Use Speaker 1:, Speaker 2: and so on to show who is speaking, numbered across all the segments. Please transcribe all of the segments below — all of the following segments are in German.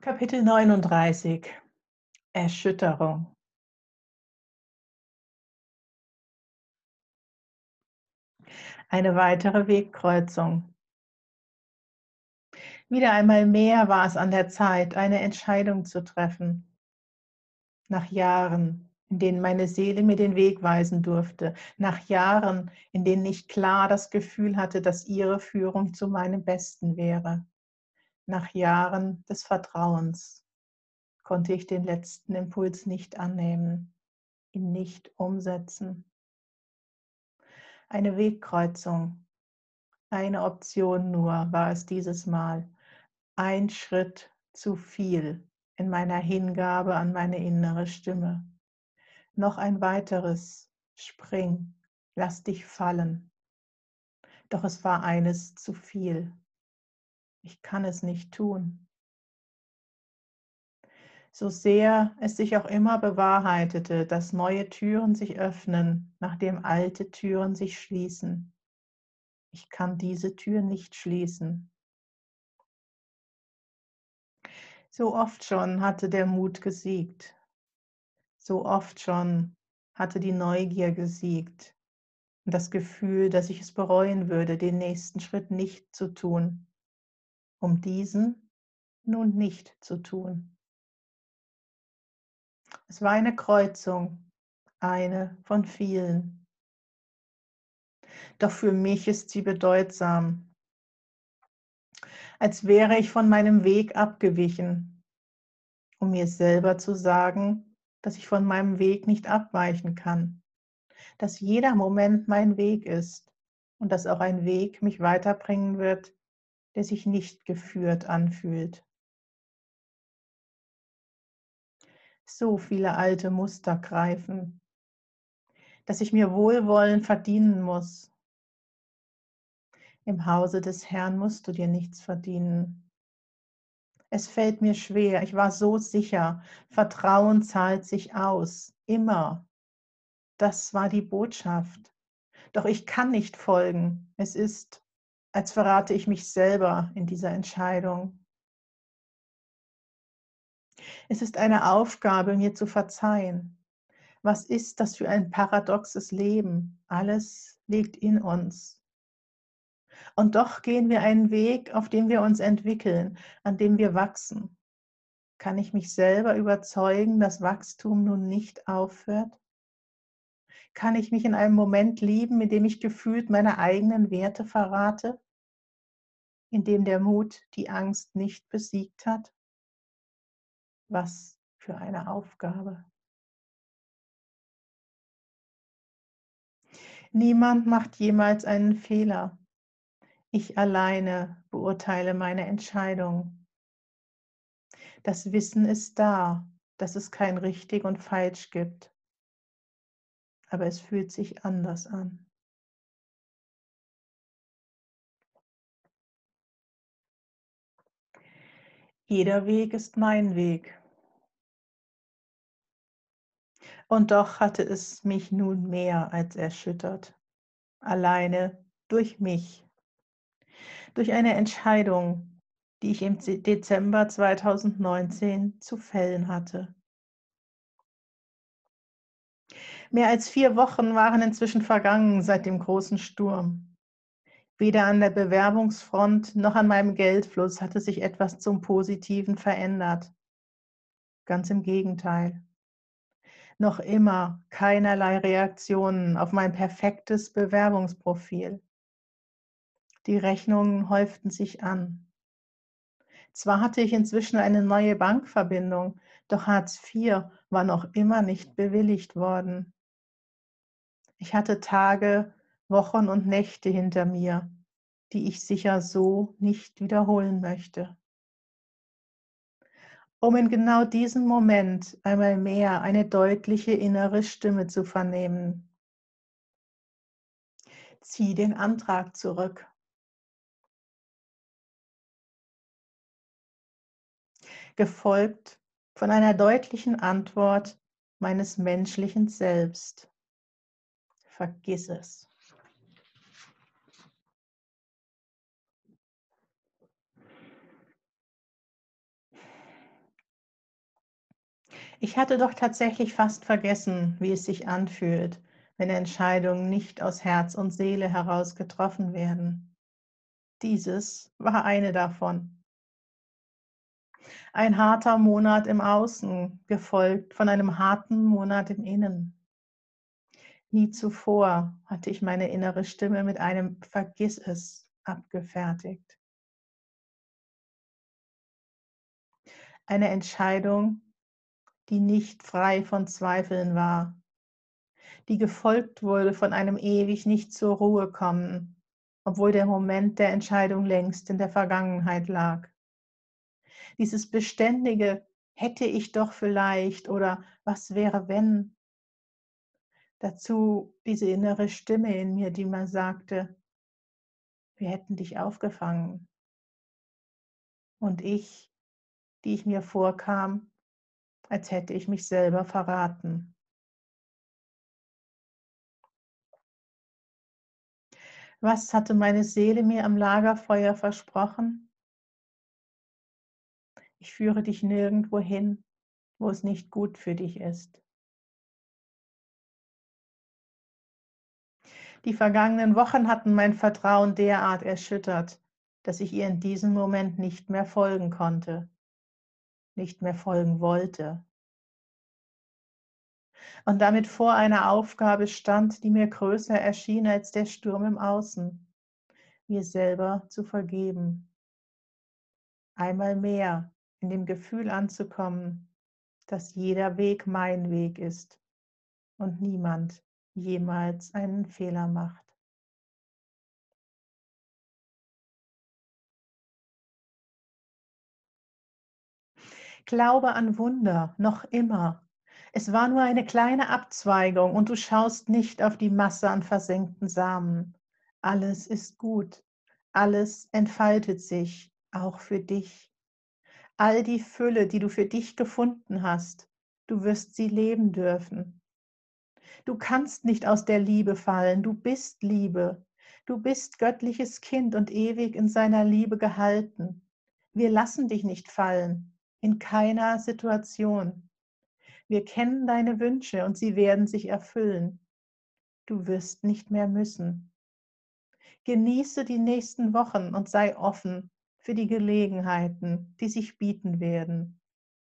Speaker 1: Kapitel 39 Erschütterung Eine weitere Wegkreuzung. Wieder einmal mehr war es an der Zeit, eine Entscheidung zu treffen. Nach Jahren, in denen meine Seele mir den Weg weisen durfte, nach Jahren, in denen ich klar das Gefühl hatte, dass ihre Führung zu meinem Besten wäre, nach Jahren des Vertrauens konnte ich den letzten Impuls nicht annehmen, ihn nicht umsetzen. Eine Wegkreuzung, eine Option nur war es dieses Mal, ein Schritt zu viel in meiner Hingabe an meine innere Stimme. Noch ein weiteres, spring, lass dich fallen. Doch es war eines zu viel. Ich kann es nicht tun so sehr es sich auch immer bewahrheitete, dass neue Türen sich öffnen, nachdem alte Türen sich schließen. Ich kann diese Tür nicht schließen. So oft schon hatte der Mut gesiegt. So oft schon hatte die Neugier gesiegt und das Gefühl, dass ich es bereuen würde, den nächsten Schritt nicht zu tun, um diesen nun nicht zu tun. Es war eine Kreuzung, eine von vielen. Doch für mich ist sie bedeutsam, als wäre ich von meinem Weg abgewichen, um mir selber zu sagen, dass ich von meinem Weg nicht abweichen kann, dass jeder Moment mein Weg ist und dass auch ein Weg mich weiterbringen wird, der sich nicht geführt anfühlt. so viele alte Muster greifen, dass ich mir Wohlwollen verdienen muss. Im Hause des Herrn musst du dir nichts verdienen. Es fällt mir schwer, ich war so sicher, Vertrauen zahlt sich aus, immer. Das war die Botschaft. Doch ich kann nicht folgen. Es ist, als verrate ich mich selber in dieser Entscheidung. Es ist eine Aufgabe, mir zu verzeihen. Was ist das für ein paradoxes Leben? Alles liegt in uns. Und doch gehen wir einen Weg, auf dem wir uns entwickeln, an dem wir wachsen. Kann ich mich selber überzeugen, dass Wachstum nun nicht aufhört? Kann ich mich in einem Moment lieben, in dem ich gefühlt meine eigenen Werte verrate? In dem der Mut die Angst nicht besiegt hat? Was für eine Aufgabe. Niemand macht jemals einen Fehler. Ich alleine beurteile meine Entscheidung. Das Wissen ist da, dass es kein richtig und falsch gibt. Aber es fühlt sich anders an. Jeder Weg ist mein Weg. Und doch hatte es mich nun mehr als erschüttert, alleine durch mich, durch eine Entscheidung, die ich im Dezember 2019 zu fällen hatte. Mehr als vier Wochen waren inzwischen vergangen seit dem großen Sturm. Weder an der Bewerbungsfront noch an meinem Geldfluss hatte sich etwas zum Positiven verändert. Ganz im Gegenteil noch immer keinerlei Reaktionen auf mein perfektes Bewerbungsprofil. Die Rechnungen häuften sich an. Zwar hatte ich inzwischen eine neue Bankverbindung, doch Hartz IV war noch immer nicht bewilligt worden. Ich hatte Tage, Wochen und Nächte hinter mir, die ich sicher so nicht wiederholen möchte um in genau diesem Moment einmal mehr eine deutliche innere Stimme zu vernehmen. Zieh den Antrag zurück. Gefolgt von einer deutlichen Antwort meines menschlichen Selbst. Vergiss es. Ich hatte doch tatsächlich fast vergessen, wie es sich anfühlt, wenn Entscheidungen nicht aus Herz und Seele heraus getroffen werden. Dieses war eine davon. Ein harter Monat im Außen, gefolgt von einem harten Monat im Innen. Nie zuvor hatte ich meine innere Stimme mit einem Vergiss es abgefertigt. Eine Entscheidung, die nicht frei von Zweifeln war, die gefolgt wurde von einem ewig nicht zur Ruhe kommen, obwohl der Moment der Entscheidung längst in der Vergangenheit lag. Dieses beständige hätte ich doch vielleicht oder was wäre wenn? Dazu diese innere Stimme in mir, die mir sagte, wir hätten dich aufgefangen. Und ich, die ich mir vorkam, als hätte ich mich selber verraten. Was hatte meine Seele mir am Lagerfeuer versprochen? Ich führe dich nirgendwo hin, wo es nicht gut für dich ist. Die vergangenen Wochen hatten mein Vertrauen derart erschüttert, dass ich ihr in diesem Moment nicht mehr folgen konnte nicht mehr folgen wollte. Und damit vor einer Aufgabe stand, die mir größer erschien als der Sturm im Außen, mir selber zu vergeben. Einmal mehr in dem Gefühl anzukommen, dass jeder Weg mein Weg ist und niemand jemals einen Fehler macht. Glaube an Wunder, noch immer. Es war nur eine kleine Abzweigung und du schaust nicht auf die Masse an versenkten Samen. Alles ist gut, alles entfaltet sich, auch für dich. All die Fülle, die du für dich gefunden hast, du wirst sie leben dürfen. Du kannst nicht aus der Liebe fallen, du bist Liebe. Du bist göttliches Kind und ewig in seiner Liebe gehalten. Wir lassen dich nicht fallen in keiner Situation. Wir kennen deine Wünsche und sie werden sich erfüllen. Du wirst nicht mehr müssen. Genieße die nächsten Wochen und sei offen für die Gelegenheiten, die sich bieten werden.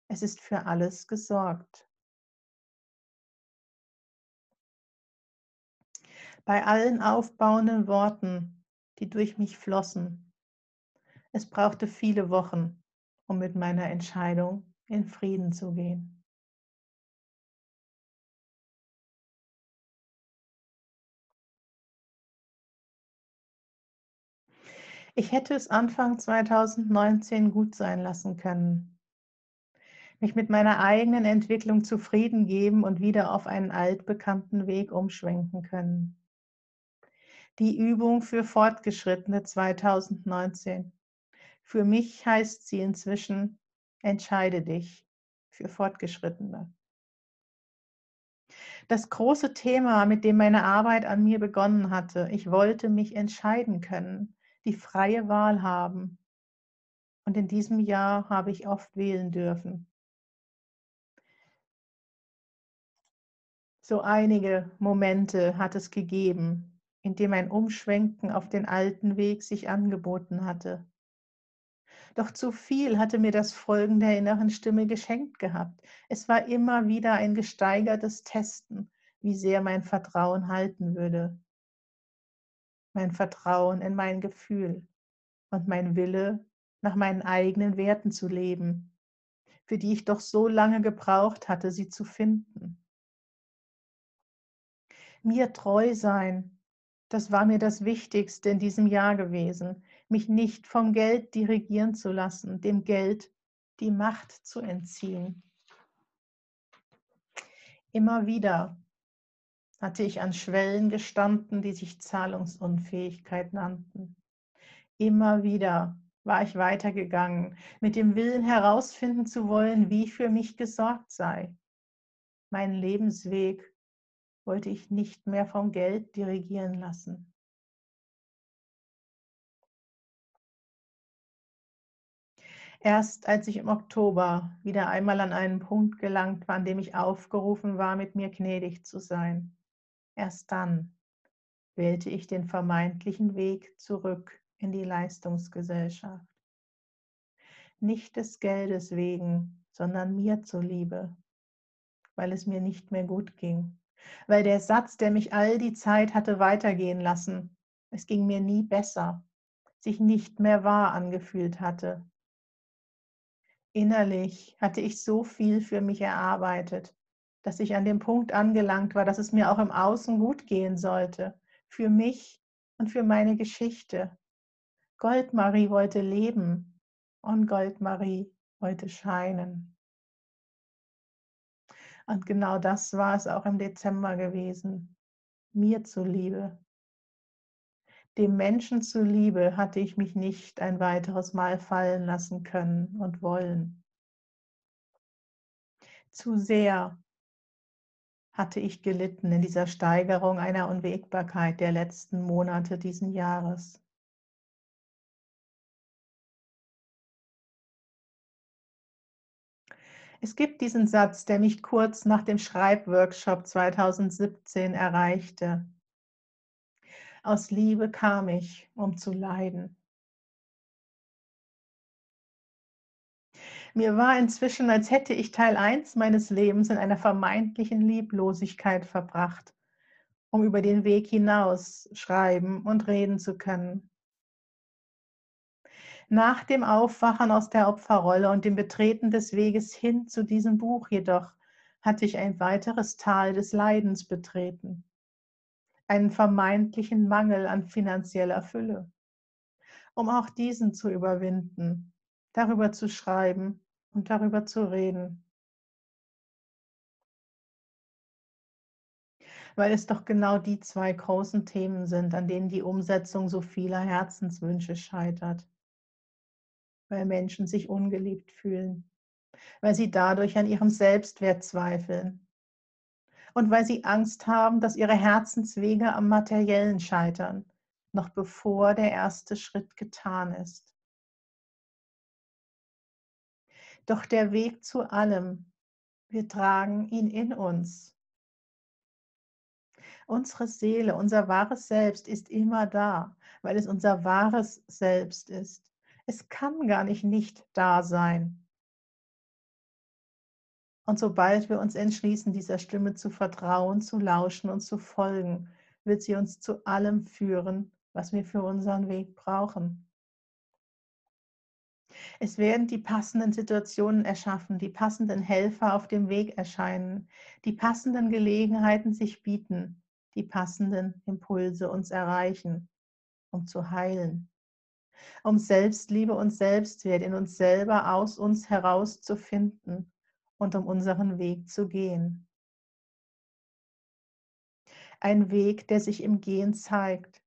Speaker 1: Es ist für alles gesorgt. Bei allen aufbauenden Worten, die durch mich flossen. Es brauchte viele Wochen, um mit meiner Entscheidung in Frieden zu gehen. Ich hätte es Anfang 2019 gut sein lassen können, mich mit meiner eigenen Entwicklung zufrieden geben und wieder auf einen altbekannten Weg umschwenken können. Die Übung für Fortgeschrittene 2019 für mich heißt sie inzwischen, entscheide dich für Fortgeschrittene. Das große Thema, mit dem meine Arbeit an mir begonnen hatte, ich wollte mich entscheiden können, die freie Wahl haben. Und in diesem Jahr habe ich oft wählen dürfen. So einige Momente hat es gegeben, in dem ein Umschwenken auf den alten Weg sich angeboten hatte. Doch zu viel hatte mir das Folgen der inneren Stimme geschenkt gehabt. Es war immer wieder ein gesteigertes Testen, wie sehr mein Vertrauen halten würde. Mein Vertrauen in mein Gefühl und mein Wille, nach meinen eigenen Werten zu leben, für die ich doch so lange gebraucht hatte, sie zu finden. Mir treu sein, das war mir das Wichtigste in diesem Jahr gewesen mich nicht vom Geld dirigieren zu lassen, dem Geld die Macht zu entziehen. Immer wieder hatte ich an Schwellen gestanden, die sich Zahlungsunfähigkeit nannten. Immer wieder war ich weitergegangen, mit dem Willen herausfinden zu wollen, wie für mich gesorgt sei. Meinen Lebensweg wollte ich nicht mehr vom Geld dirigieren lassen. Erst als ich im Oktober wieder einmal an einen Punkt gelangt war, an dem ich aufgerufen war, mit mir gnädig zu sein, erst dann wählte ich den vermeintlichen Weg zurück in die Leistungsgesellschaft. Nicht des Geldes wegen, sondern mir zuliebe, weil es mir nicht mehr gut ging, weil der Satz, der mich all die Zeit hatte weitergehen lassen, es ging mir nie besser, sich nicht mehr wahr angefühlt hatte. Innerlich hatte ich so viel für mich erarbeitet, dass ich an dem Punkt angelangt war, dass es mir auch im Außen gut gehen sollte, für mich und für meine Geschichte. Goldmarie wollte leben und Goldmarie wollte scheinen. Und genau das war es auch im Dezember gewesen, mir zuliebe. Dem Menschen zuliebe hatte ich mich nicht ein weiteres Mal fallen lassen können und wollen. Zu sehr hatte ich gelitten in dieser Steigerung einer Unwägbarkeit der letzten Monate diesen Jahres. Es gibt diesen Satz, der mich kurz nach dem Schreibworkshop 2017 erreichte. Aus Liebe kam ich, um zu leiden. Mir war inzwischen, als hätte ich Teil 1 meines Lebens in einer vermeintlichen Lieblosigkeit verbracht, um über den Weg hinaus schreiben und reden zu können. Nach dem Aufwachen aus der Opferrolle und dem Betreten des Weges hin zu diesem Buch jedoch hatte ich ein weiteres Tal des Leidens betreten einen vermeintlichen Mangel an finanzieller Fülle. Um auch diesen zu überwinden, darüber zu schreiben und darüber zu reden. Weil es doch genau die zwei großen Themen sind, an denen die Umsetzung so vieler Herzenswünsche scheitert. Weil Menschen sich ungeliebt fühlen, weil sie dadurch an ihrem Selbstwert zweifeln, und weil sie Angst haben, dass ihre Herzenswege am materiellen scheitern, noch bevor der erste Schritt getan ist. Doch der Weg zu allem, wir tragen ihn in uns. Unsere Seele, unser wahres Selbst ist immer da, weil es unser wahres Selbst ist. Es kann gar nicht nicht da sein. Und sobald wir uns entschließen, dieser Stimme zu vertrauen, zu lauschen und zu folgen, wird sie uns zu allem führen, was wir für unseren Weg brauchen. Es werden die passenden Situationen erschaffen, die passenden Helfer auf dem Weg erscheinen, die passenden Gelegenheiten sich bieten, die passenden Impulse uns erreichen, um zu heilen, um Selbstliebe und Selbstwert in uns selber aus uns herauszufinden und um unseren Weg zu gehen. Ein Weg, der sich im Gehen zeigt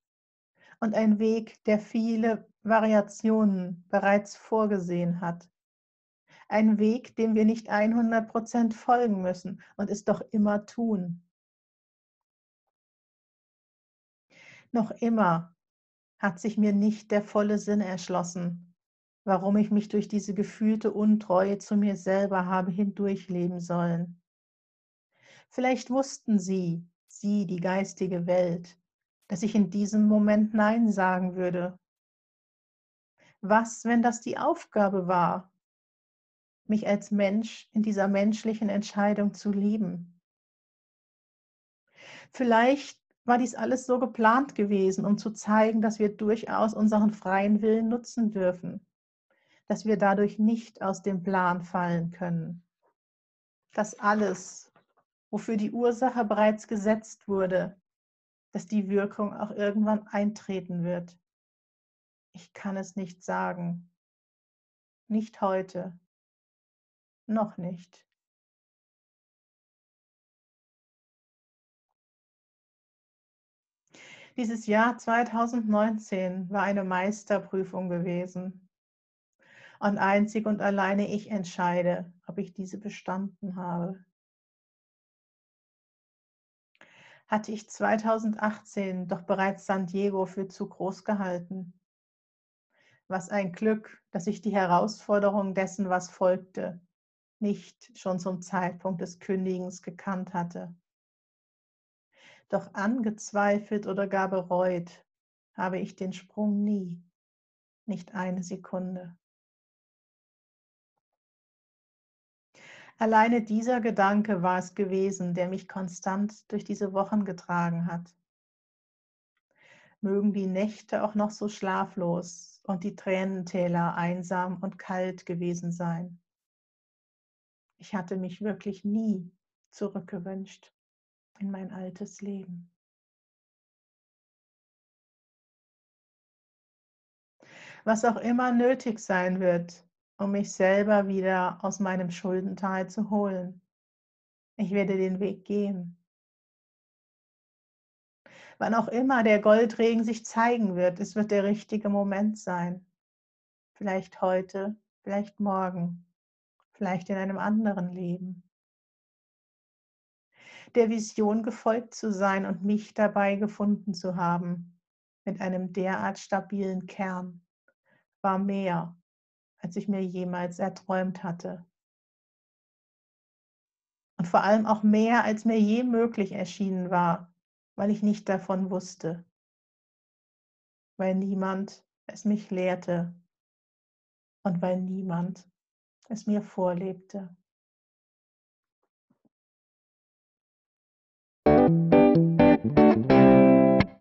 Speaker 1: und ein Weg, der viele Variationen bereits vorgesehen hat. Ein Weg, dem wir nicht 100% folgen müssen und es doch immer tun. Noch immer hat sich mir nicht der volle Sinn erschlossen, warum ich mich durch diese gefühlte Untreue zu mir selber habe hindurchleben sollen. Vielleicht wussten Sie, Sie, die geistige Welt, dass ich in diesem Moment Nein sagen würde. Was, wenn das die Aufgabe war, mich als Mensch in dieser menschlichen Entscheidung zu lieben? Vielleicht war dies alles so geplant gewesen, um zu zeigen, dass wir durchaus unseren freien Willen nutzen dürfen dass wir dadurch nicht aus dem Plan fallen können. Dass alles, wofür die Ursache bereits gesetzt wurde, dass die Wirkung auch irgendwann eintreten wird. Ich kann es nicht sagen. Nicht heute. Noch nicht. Dieses Jahr 2019 war eine Meisterprüfung gewesen. Und einzig und alleine ich entscheide, ob ich diese bestanden habe. Hatte ich 2018 doch bereits San Diego für zu groß gehalten? Was ein Glück, dass ich die Herausforderung dessen, was folgte, nicht schon zum Zeitpunkt des Kündigens gekannt hatte. Doch angezweifelt oder gar bereut habe ich den Sprung nie, nicht eine Sekunde. Alleine dieser Gedanke war es gewesen, der mich konstant durch diese Wochen getragen hat. Mögen die Nächte auch noch so schlaflos und die Tränentäler einsam und kalt gewesen sein. Ich hatte mich wirklich nie zurückgewünscht in mein altes Leben. Was auch immer nötig sein wird, um mich selber wieder aus meinem Schuldental zu holen. Ich werde den Weg gehen. Wann auch immer der Goldregen sich zeigen wird, es wird der richtige Moment sein. Vielleicht heute, vielleicht morgen, vielleicht in einem anderen Leben. Der Vision gefolgt zu sein und mich dabei gefunden zu haben, mit einem derart stabilen Kern, war mehr, als ich mir jemals erträumt hatte. Und vor allem auch mehr, als mir je möglich erschienen war, weil ich nicht davon wusste, weil niemand es mich lehrte und weil niemand es mir vorlebte.